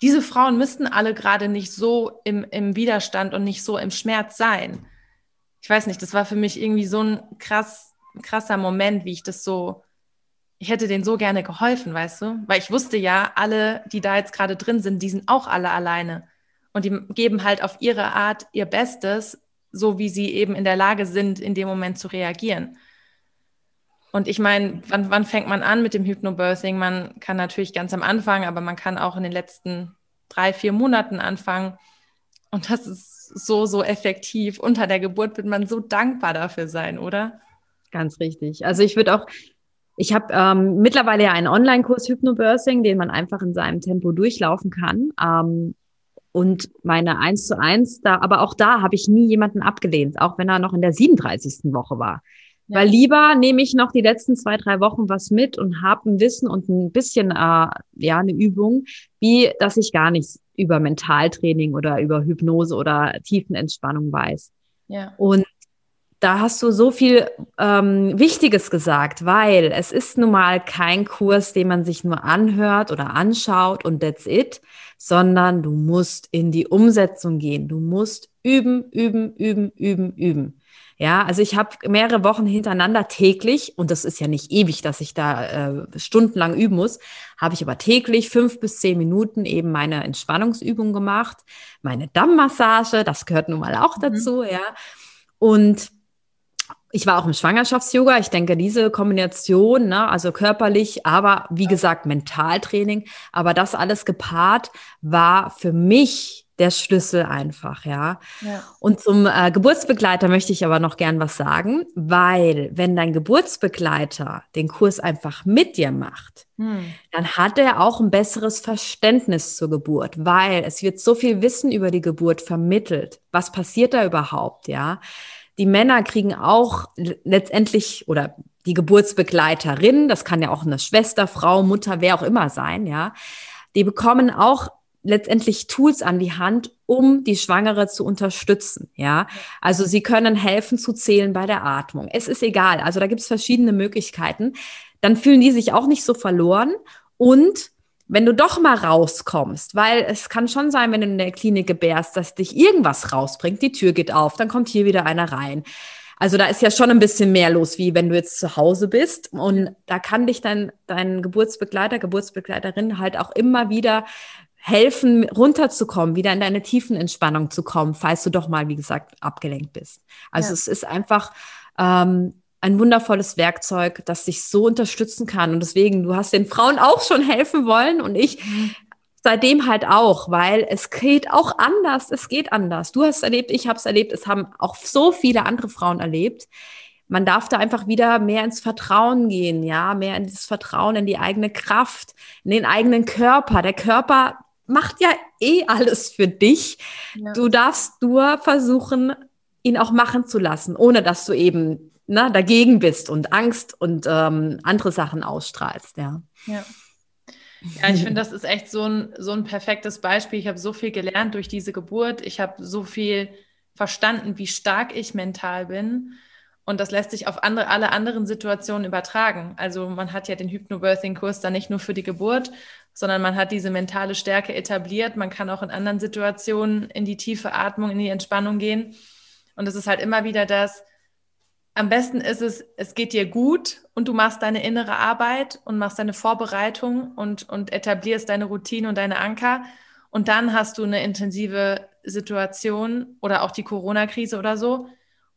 Diese Frauen müssten alle gerade nicht so im, im Widerstand und nicht so im Schmerz sein. Ich weiß nicht, das war für mich irgendwie so ein krass, krasser Moment, wie ich das so, ich hätte denen so gerne geholfen, weißt du? Weil ich wusste ja, alle, die da jetzt gerade drin sind, die sind auch alle alleine. Und die geben halt auf ihre Art ihr Bestes so wie sie eben in der Lage sind, in dem Moment zu reagieren. Und ich meine, wann, wann fängt man an mit dem Hypnobirthing? Man kann natürlich ganz am Anfang, aber man kann auch in den letzten drei, vier Monaten anfangen. Und das ist so, so effektiv. Unter der Geburt wird man so dankbar dafür sein, oder? Ganz richtig. Also ich würde auch, ich habe ähm, mittlerweile ja einen Online-Kurs Hypnobirthing, den man einfach in seinem Tempo durchlaufen kann. Ähm, und meine eins zu eins, da, aber auch da habe ich nie jemanden abgelehnt, auch wenn er noch in der 37. Woche war. Ja. Weil lieber nehme ich noch die letzten zwei, drei Wochen was mit und habe ein Wissen und ein bisschen, äh, ja, eine Übung, wie dass ich gar nichts über Mentaltraining oder über Hypnose oder Tiefenentspannung weiß. Ja. Und da hast du so viel ähm, Wichtiges gesagt, weil es ist nun mal kein Kurs, den man sich nur anhört oder anschaut und that's it, sondern du musst in die Umsetzung gehen. Du musst üben, üben, üben, üben, üben. Ja, also ich habe mehrere Wochen hintereinander täglich, und das ist ja nicht ewig, dass ich da äh, stundenlang üben muss, habe ich aber täglich fünf bis zehn Minuten eben meine Entspannungsübung gemacht, meine Dammmassage, das gehört nun mal auch mhm. dazu, mhm. ja. Und ich war auch im Schwangerschafts-Yoga. Ich denke, diese Kombination, ne, also körperlich, aber wie gesagt, Mentaltraining, aber das alles gepaart war für mich der Schlüssel einfach, ja. ja. Und zum äh, Geburtsbegleiter möchte ich aber noch gern was sagen, weil wenn dein Geburtsbegleiter den Kurs einfach mit dir macht, hm. dann hat er auch ein besseres Verständnis zur Geburt, weil es wird so viel Wissen über die Geburt vermittelt. Was passiert da überhaupt, ja? die Männer kriegen auch letztendlich oder die Geburtsbegleiterin, das kann ja auch eine Schwester, Frau, Mutter, wer auch immer sein, ja, die bekommen auch letztendlich Tools an die Hand, um die Schwangere zu unterstützen. Ja, also sie können helfen zu zählen bei der Atmung. Es ist egal. Also da gibt es verschiedene Möglichkeiten. Dann fühlen die sich auch nicht so verloren und wenn du doch mal rauskommst, weil es kann schon sein, wenn du in der Klinik gebärst, dass dich irgendwas rausbringt, die Tür geht auf, dann kommt hier wieder einer rein. Also da ist ja schon ein bisschen mehr los, wie wenn du jetzt zu Hause bist. Und da kann dich dein, dein Geburtsbegleiter, Geburtsbegleiterin halt auch immer wieder helfen, runterzukommen, wieder in deine tiefen Entspannung zu kommen, falls du doch mal, wie gesagt, abgelenkt bist. Also ja. es ist einfach ähm, ein wundervolles Werkzeug, das dich so unterstützen kann. Und deswegen, du hast den Frauen auch schon helfen wollen und ich mhm. seitdem halt auch, weil es geht auch anders. Es geht anders. Du hast es erlebt, ich habe es erlebt, es haben auch so viele andere Frauen erlebt. Man darf da einfach wieder mehr ins Vertrauen gehen, ja, mehr in das Vertrauen in die eigene Kraft, in den eigenen Körper. Der Körper macht ja eh alles für dich. Ja. Du darfst nur versuchen, ihn auch machen zu lassen, ohne dass du eben ne, dagegen bist und Angst und ähm, andere Sachen ausstrahlst, ja. Ja. Ja, ich finde, das ist echt so ein, so ein perfektes Beispiel. Ich habe so viel gelernt durch diese Geburt. Ich habe so viel verstanden, wie stark ich mental bin. Und das lässt sich auf andere, alle anderen Situationen übertragen. Also man hat ja den Hypnobirthing-Kurs dann nicht nur für die Geburt, sondern man hat diese mentale Stärke etabliert. Man kann auch in anderen Situationen in die tiefe Atmung, in die Entspannung gehen. Und es ist halt immer wieder das, am besten ist es, es geht dir gut und du machst deine innere Arbeit und machst deine Vorbereitung und, und etablierst deine Routine und deine Anker. Und dann hast du eine intensive Situation oder auch die Corona-Krise oder so.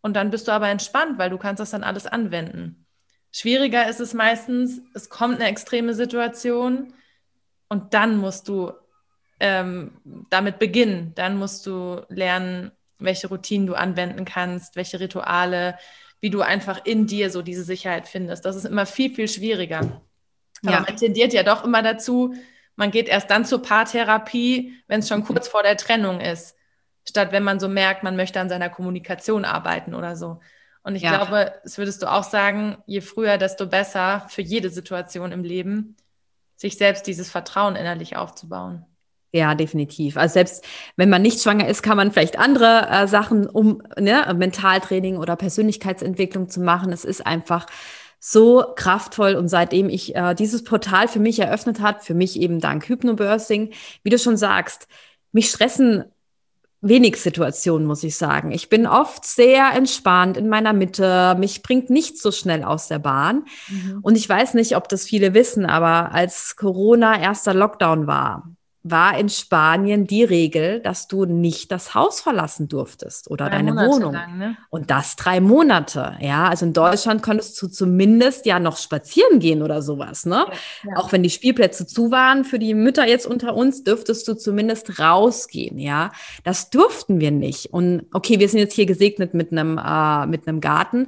Und dann bist du aber entspannt, weil du kannst das dann alles anwenden. Schwieriger ist es meistens, es kommt eine extreme Situation und dann musst du ähm, damit beginnen. Dann musst du lernen, welche Routinen du anwenden kannst, welche Rituale, wie du einfach in dir so diese Sicherheit findest. Das ist immer viel, viel schwieriger. Aber ja. man tendiert ja doch immer dazu, man geht erst dann zur Paartherapie, wenn es schon kurz vor der Trennung ist, statt wenn man so merkt, man möchte an seiner Kommunikation arbeiten oder so. Und ich ja. glaube, das würdest du auch sagen, je früher, desto besser für jede Situation im Leben, sich selbst dieses Vertrauen innerlich aufzubauen. Ja, definitiv. Also selbst wenn man nicht schwanger ist, kann man vielleicht andere äh, Sachen, um ne, Mentaltraining oder Persönlichkeitsentwicklung zu machen. Es ist einfach so kraftvoll und seitdem ich äh, dieses Portal für mich eröffnet hat, für mich eben dank Hypnobirthing, wie du schon sagst, mich stressen wenig Situationen, muss ich sagen. Ich bin oft sehr entspannt in meiner Mitte. Mich bringt nicht so schnell aus der Bahn. Mhm. Und ich weiß nicht, ob das viele wissen, aber als Corona erster Lockdown war, war in Spanien die Regel, dass du nicht das Haus verlassen durfst oder drei deine Monate Wohnung. Lang, ne? Und das drei Monate. Ja, also in Deutschland konntest du zumindest ja noch spazieren gehen oder sowas. Ne? Ja, ja. Auch wenn die Spielplätze zu waren, für die Mütter jetzt unter uns, dürftest du zumindest rausgehen. Ja, das durften wir nicht. Und okay, wir sind jetzt hier gesegnet mit einem, äh, mit einem Garten.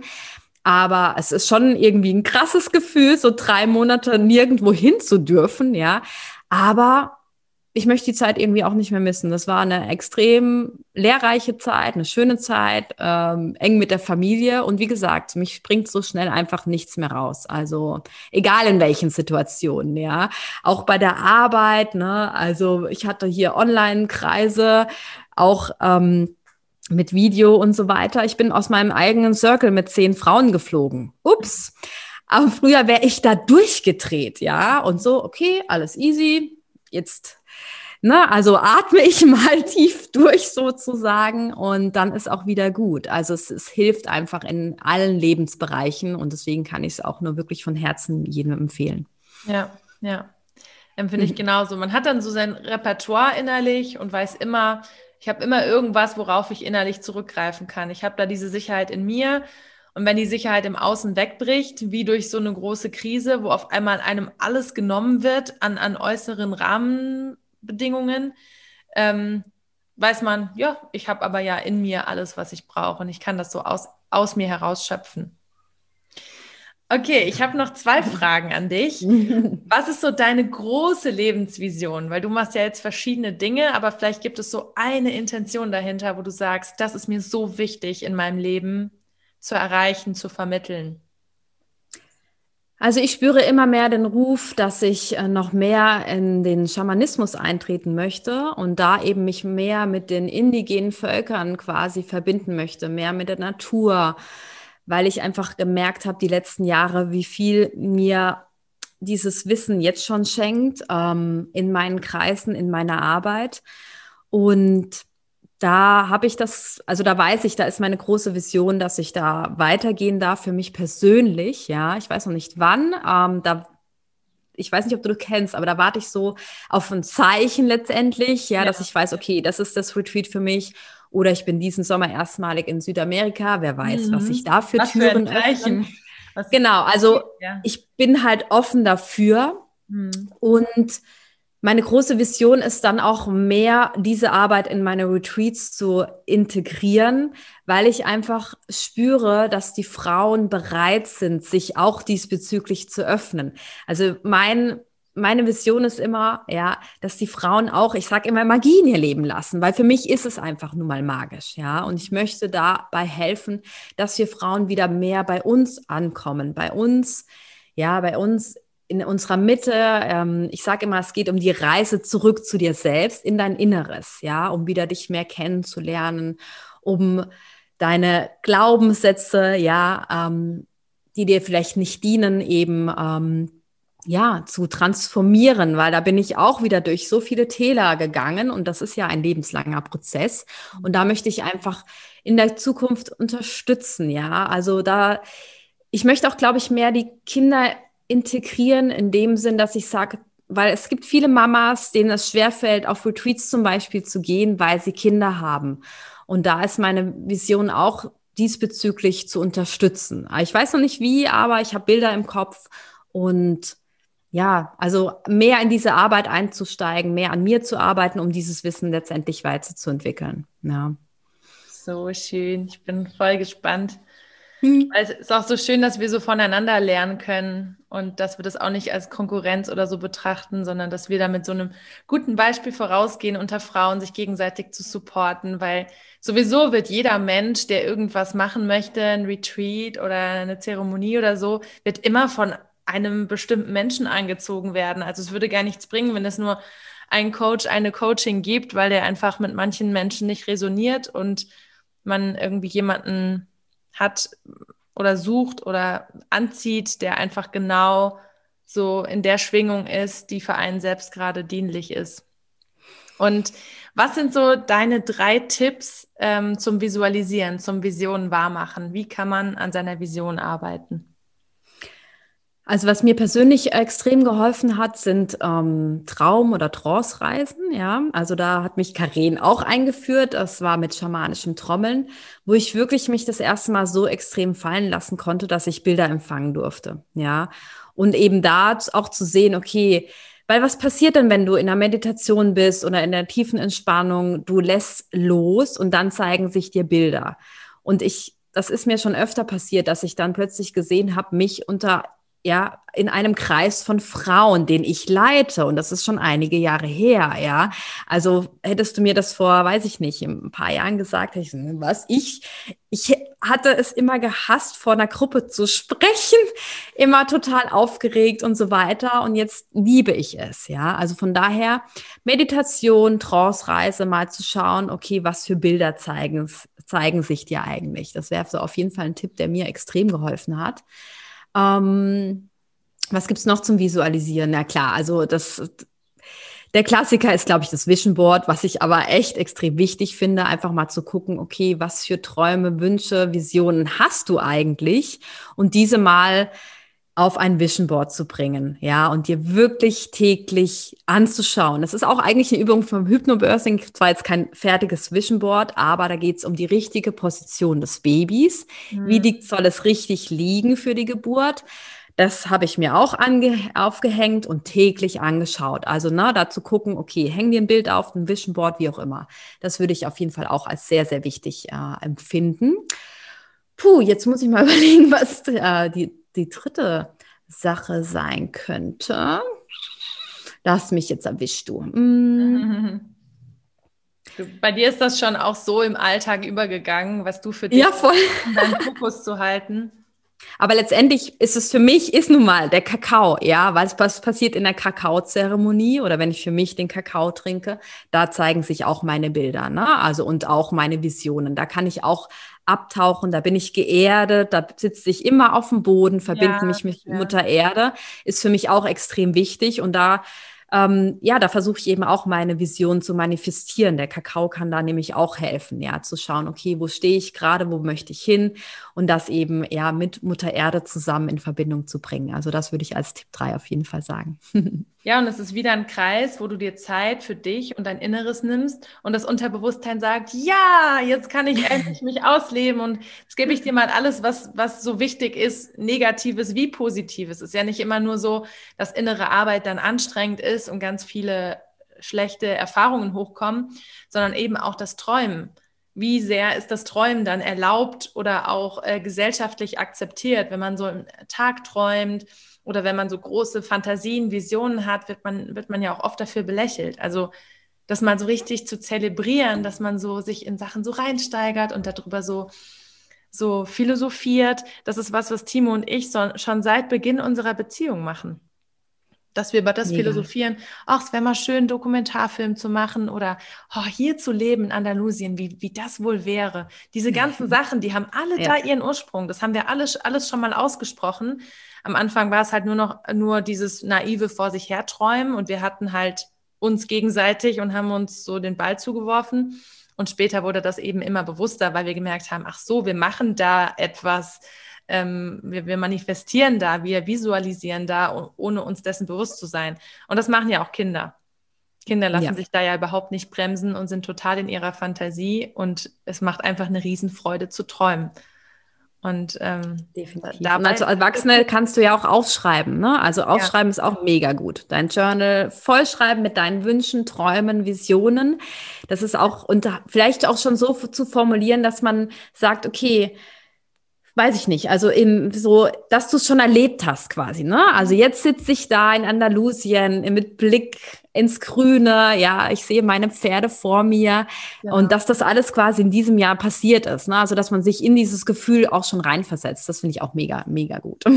Aber es ist schon irgendwie ein krasses Gefühl, so drei Monate nirgendwo hin zu dürfen, ja. Aber ich möchte die Zeit irgendwie auch nicht mehr missen. Das war eine extrem lehrreiche Zeit, eine schöne Zeit, ähm, eng mit der Familie. Und wie gesagt, mich bringt so schnell einfach nichts mehr raus. Also egal in welchen Situationen, ja. Auch bei der Arbeit, ne? Also ich hatte hier Online-Kreise, auch ähm, mit Video und so weiter. Ich bin aus meinem eigenen Circle mit zehn Frauen geflogen. Ups. Aber früher wäre ich da durchgedreht, ja. Und so, okay, alles easy. Jetzt Ne, also atme ich mal tief durch sozusagen und dann ist auch wieder gut. Also es, es hilft einfach in allen Lebensbereichen und deswegen kann ich es auch nur wirklich von Herzen jedem empfehlen. Ja, ja. Empfinde ich mhm. genauso. Man hat dann so sein Repertoire innerlich und weiß immer, ich habe immer irgendwas, worauf ich innerlich zurückgreifen kann. Ich habe da diese Sicherheit in mir. Und wenn die Sicherheit im Außen wegbricht, wie durch so eine große Krise, wo auf einmal einem alles genommen wird an, an äußeren Rahmen, Bedingungen, ähm, weiß man, ja, ich habe aber ja in mir alles, was ich brauche und ich kann das so aus, aus mir heraus schöpfen. Okay, ich habe noch zwei Fragen an dich. Was ist so deine große Lebensvision? Weil du machst ja jetzt verschiedene Dinge, aber vielleicht gibt es so eine Intention dahinter, wo du sagst, das ist mir so wichtig in meinem Leben zu erreichen, zu vermitteln. Also ich spüre immer mehr den Ruf, dass ich äh, noch mehr in den Schamanismus eintreten möchte und da eben mich mehr mit den indigenen Völkern quasi verbinden möchte, mehr mit der Natur, weil ich einfach gemerkt habe die letzten Jahre, wie viel mir dieses Wissen jetzt schon schenkt ähm, in meinen Kreisen, in meiner Arbeit. Und da habe ich das, also da weiß ich, da ist meine große Vision, dass ich da weitergehen darf für mich persönlich. Ja, ich weiß noch nicht wann. Ähm, da, ich weiß nicht, ob du das kennst, aber da warte ich so auf ein Zeichen letztendlich, ja, ja, dass ich weiß, okay, das ist das Retreat für mich. Oder ich bin diesen Sommer erstmalig in Südamerika. Wer weiß, mhm. was sich da für was Türen für öffnen. Genau, also ja. ich bin halt offen dafür. Mhm. Und meine große Vision ist dann auch mehr diese Arbeit in meine Retreats zu integrieren, weil ich einfach spüre, dass die Frauen bereit sind, sich auch diesbezüglich zu öffnen. Also mein meine Vision ist immer, ja, dass die Frauen auch, ich sage immer, Magie in ihr Leben lassen, weil für mich ist es einfach nun mal magisch, ja. Und ich möchte dabei helfen, dass wir Frauen wieder mehr bei uns ankommen, bei uns, ja, bei uns in unserer Mitte. Ähm, ich sage immer, es geht um die Reise zurück zu dir selbst, in dein Inneres, ja, um wieder dich mehr kennenzulernen, um deine Glaubenssätze, ja, ähm, die dir vielleicht nicht dienen, eben ähm, ja, zu transformieren, weil da bin ich auch wieder durch so viele Täler gegangen und das ist ja ein lebenslanger Prozess. Und da möchte ich einfach in der Zukunft unterstützen, ja. Also da, ich möchte auch, glaube ich, mehr die Kinder integrieren in dem Sinn, dass ich sage, weil es gibt viele Mamas, denen es schwerfällt, auf Retreats zum Beispiel zu gehen, weil sie Kinder haben. Und da ist meine Vision auch diesbezüglich zu unterstützen. Ich weiß noch nicht wie, aber ich habe Bilder im Kopf und ja, also mehr in diese Arbeit einzusteigen, mehr an mir zu arbeiten, um dieses Wissen letztendlich weiterzuentwickeln. Ja. So schön. Ich bin voll gespannt. Hm. Es ist auch so schön, dass wir so voneinander lernen können und dass wir das auch nicht als Konkurrenz oder so betrachten, sondern dass wir da mit so einem guten Beispiel vorausgehen, unter Frauen sich gegenseitig zu supporten, weil sowieso wird jeder Mensch, der irgendwas machen möchte, ein Retreat oder eine Zeremonie oder so, wird immer von einem bestimmten Menschen angezogen werden. Also es würde gar nichts bringen, wenn es nur einen Coach, eine Coaching gibt, weil der einfach mit manchen Menschen nicht resoniert und man irgendwie jemanden hat oder sucht oder anzieht, der einfach genau so in der Schwingung ist, die für einen selbst gerade dienlich ist. Und was sind so deine drei Tipps ähm, zum Visualisieren, zum Visionen wahrmachen? Wie kann man an seiner Vision arbeiten? Also was mir persönlich extrem geholfen hat, sind ähm, Traum- oder Trance-Reisen. Ja, also da hat mich Karen auch eingeführt. Das war mit schamanischem Trommeln, wo ich wirklich mich das erste Mal so extrem fallen lassen konnte, dass ich Bilder empfangen durfte. Ja, und eben da auch zu sehen, okay, weil was passiert denn, wenn du in der Meditation bist oder in der tiefen Entspannung? Du lässt los und dann zeigen sich dir Bilder. Und ich, das ist mir schon öfter passiert, dass ich dann plötzlich gesehen habe, mich unter ja, in einem Kreis von Frauen, den ich leite. Und das ist schon einige Jahre her, ja. Also hättest du mir das vor, weiß ich nicht, ein paar Jahren gesagt, ich gesagt, was? Ich, ich hatte es immer gehasst, vor einer Gruppe zu sprechen, immer total aufgeregt und so weiter. Und jetzt liebe ich es, ja. Also von daher Meditation, Trance-Reise, mal zu schauen, okay, was für Bilder zeigen, zeigen sich dir eigentlich? Das wäre so auf jeden Fall ein Tipp, der mir extrem geholfen hat. Ähm, was gibt es noch zum Visualisieren? Na klar, also das, der Klassiker ist, glaube ich, das Vision Board, was ich aber echt extrem wichtig finde, einfach mal zu gucken, okay, was für Träume, Wünsche, Visionen hast du eigentlich? Und diese mal auf ein Vision Board zu bringen, ja, und dir wirklich täglich anzuschauen. Das ist auch eigentlich eine Übung vom Hypnobirthing, zwar jetzt kein fertiges Vision Board, aber da geht es um die richtige Position des Babys. Mhm. Wie die, soll es richtig liegen für die Geburt? Das habe ich mir auch aufgehängt und täglich angeschaut. Also na, da zu gucken, okay, hängen dir ein Bild auf, ein Vision Board, wie auch immer. Das würde ich auf jeden Fall auch als sehr, sehr wichtig äh, empfinden. Puh, jetzt muss ich mal überlegen, was äh, die die dritte Sache sein könnte. Da hast mich jetzt erwischt, du. Mm. Bei dir ist das schon auch so im Alltag übergegangen, was du für dich ja, voll. deinen Fokus zu halten. Aber letztendlich ist es für mich, ist nun mal der Kakao, ja, weil es passiert in der Kakaozeremonie oder wenn ich für mich den Kakao trinke, da zeigen sich auch meine Bilder, ne? Also und auch meine Visionen. Da kann ich auch abtauchen, da bin ich geerdet, da sitze ich immer auf dem Boden, verbinde ja, mich mit ja. Mutter Erde, ist für mich auch extrem wichtig und da ähm, ja, da versuche ich eben auch meine Vision zu manifestieren. Der Kakao kann da nämlich auch helfen, ja, zu schauen, okay, wo stehe ich gerade, wo möchte ich hin und das eben ja mit Mutter Erde zusammen in Verbindung zu bringen. Also das würde ich als Tipp 3 auf jeden Fall sagen. Ja, und es ist wieder ein Kreis, wo du dir Zeit für dich und dein Inneres nimmst und das Unterbewusstsein sagt, ja, jetzt kann ich endlich mich ausleben und jetzt gebe ich dir mal alles, was, was so wichtig ist, Negatives wie Positives. Es ist ja nicht immer nur so, dass innere Arbeit dann anstrengend ist und ganz viele schlechte Erfahrungen hochkommen, sondern eben auch das Träumen. Wie sehr ist das Träumen dann erlaubt oder auch äh, gesellschaftlich akzeptiert, wenn man so im Tag träumt, oder wenn man so große Fantasien, Visionen hat, wird man, wird man ja auch oft dafür belächelt. Also das mal so richtig zu zelebrieren, dass man so sich in Sachen so reinsteigert und darüber so, so philosophiert, das ist was, was Timo und ich so, schon seit Beginn unserer Beziehung machen. Dass wir über das Mega. philosophieren, ach, es wäre mal schön, einen Dokumentarfilm zu machen oder oh, hier zu leben in Andalusien, wie, wie das wohl wäre. Diese ganzen Sachen, die haben alle ja. da ihren Ursprung. Das haben wir alles, alles schon mal ausgesprochen. Am Anfang war es halt nur noch nur dieses naive vor sich herträumen und wir hatten halt uns gegenseitig und haben uns so den Ball zugeworfen. Und später wurde das eben immer bewusster, weil wir gemerkt haben, ach so, wir machen da etwas ähm, wir, wir manifestieren da, wir visualisieren da, ohne uns dessen bewusst zu sein. Und das machen ja auch Kinder. Kinder lassen ja. sich da ja überhaupt nicht bremsen und sind total in ihrer Fantasie und es macht einfach eine Riesenfreude zu träumen. Und ähm, definitiv. Dabei, als Erwachsene kannst du ja auch aufschreiben, ne? Also aufschreiben ja. ist auch mega gut. Dein Journal vollschreiben mit deinen Wünschen, Träumen, Visionen. Das ist auch und vielleicht auch schon so zu formulieren, dass man sagt, okay, weiß ich nicht, also eben so, dass du es schon erlebt hast quasi, ne? Also jetzt sitze ich da in Andalusien mit Blick ins Grüne, ja, ich sehe meine Pferde vor mir ja. und dass das alles quasi in diesem Jahr passiert ist, ne? Also dass man sich in dieses Gefühl auch schon reinversetzt, das finde ich auch mega, mega gut.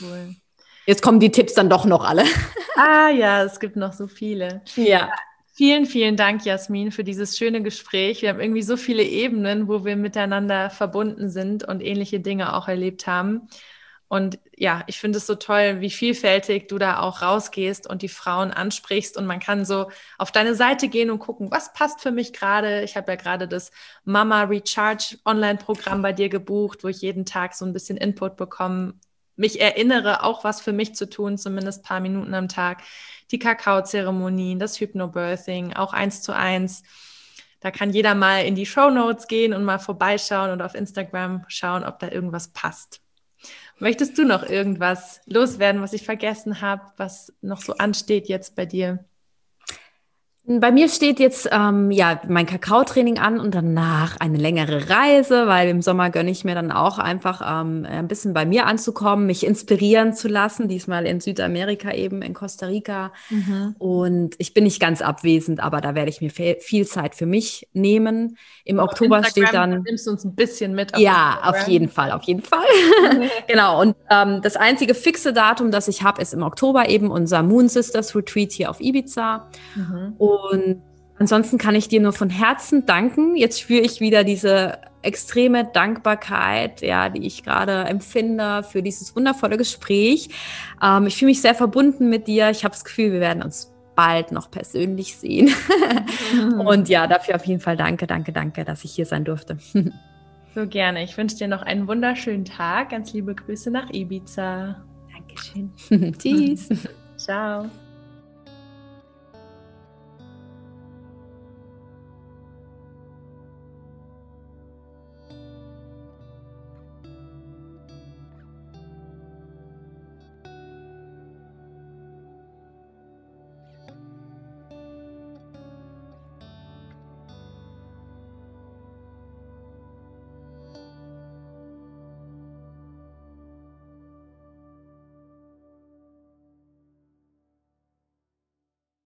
Cool. Jetzt kommen die Tipps dann doch noch alle. Ah ja, es gibt noch so viele. Ja. Vielen, vielen Dank, Jasmin, für dieses schöne Gespräch. Wir haben irgendwie so viele Ebenen, wo wir miteinander verbunden sind und ähnliche Dinge auch erlebt haben. Und ja, ich finde es so toll, wie vielfältig du da auch rausgehst und die Frauen ansprichst. Und man kann so auf deine Seite gehen und gucken, was passt für mich gerade. Ich habe ja gerade das Mama Recharge Online-Programm bei dir gebucht, wo ich jeden Tag so ein bisschen Input bekomme, mich erinnere, auch was für mich zu tun, zumindest paar Minuten am Tag die Kakaozeremonien, das Hypnobirthing, auch eins zu eins. Da kann jeder mal in die Show Notes gehen und mal vorbeischauen und auf Instagram schauen, ob da irgendwas passt. Möchtest du noch irgendwas loswerden, was ich vergessen habe, was noch so ansteht jetzt bei dir? Bei mir steht jetzt ähm, ja mein Kakaotraining an und danach eine längere Reise, weil im Sommer gönne ich mir dann auch einfach ähm, ein bisschen bei mir anzukommen, mich inspirieren zu lassen. Diesmal in Südamerika eben, in Costa Rica. Mhm. Und ich bin nicht ganz abwesend, aber da werde ich mir viel Zeit für mich nehmen. Im auf Oktober Instagram steht dann. Nimmst du uns ein bisschen mit? Auf ja, Instagram. auf jeden Fall, auf jeden Fall. genau. Und ähm, das einzige fixe Datum, das ich habe, ist im Oktober eben unser Moon Sisters Retreat hier auf Ibiza. Mhm. Und ansonsten kann ich dir nur von Herzen danken. Jetzt spüre ich wieder diese extreme Dankbarkeit, ja, die ich gerade empfinde für dieses wundervolle Gespräch. Ähm, ich fühle mich sehr verbunden mit dir. Ich habe das Gefühl, wir werden uns bald noch persönlich sehen. Und ja, dafür auf jeden Fall danke, danke, danke, dass ich hier sein durfte. so gerne. Ich wünsche dir noch einen wunderschönen Tag. Ganz liebe Grüße nach Ibiza. Dankeschön. Tschüss. Ciao.